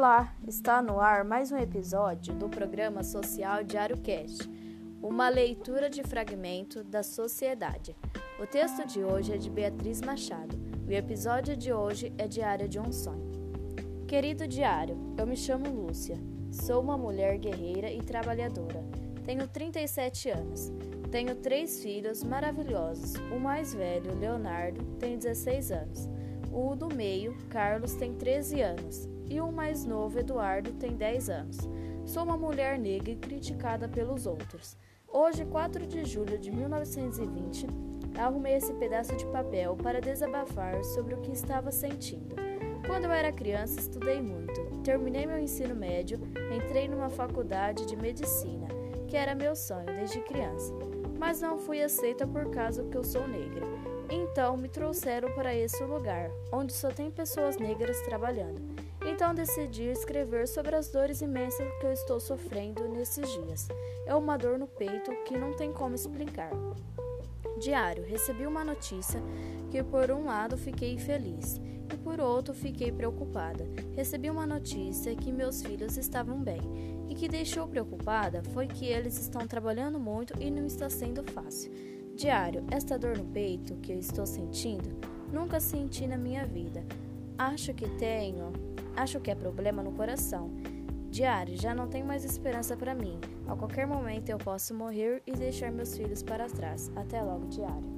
Olá, está no ar mais um episódio do programa social Diário Cast, uma leitura de fragmento da sociedade. O texto de hoje é de Beatriz Machado. O episódio de hoje é Diário de um Sonho. Querido diário, eu me chamo Lúcia. Sou uma mulher guerreira e trabalhadora. Tenho 37 anos. Tenho três filhos maravilhosos. O mais velho, Leonardo, tem 16 anos. O do meio, Carlos, tem 13 anos e o mais novo, Eduardo, tem 10 anos. Sou uma mulher negra e criticada pelos outros. Hoje, 4 de julho de 1920, arrumei esse pedaço de papel para desabafar sobre o que estava sentindo. Quando eu era criança, estudei muito. Terminei meu ensino médio, entrei numa faculdade de medicina, que era meu sonho desde criança, mas não fui aceita por causa que eu sou negra. Então me trouxeram para esse lugar, onde só tem pessoas negras trabalhando. Então decidi escrever sobre as dores imensas que eu estou sofrendo nesses dias. É uma dor no peito que não tem como explicar. Diário, recebi uma notícia que por um lado fiquei feliz e por outro fiquei preocupada. Recebi uma notícia que meus filhos estavam bem e que deixou preocupada foi que eles estão trabalhando muito e não está sendo fácil. Diário, esta dor no peito que eu estou sentindo, nunca senti na minha vida. Acho que tenho Acho que é problema no coração. Diário, já não tem mais esperança para mim. A qualquer momento eu posso morrer e deixar meus filhos para trás. Até logo, diário.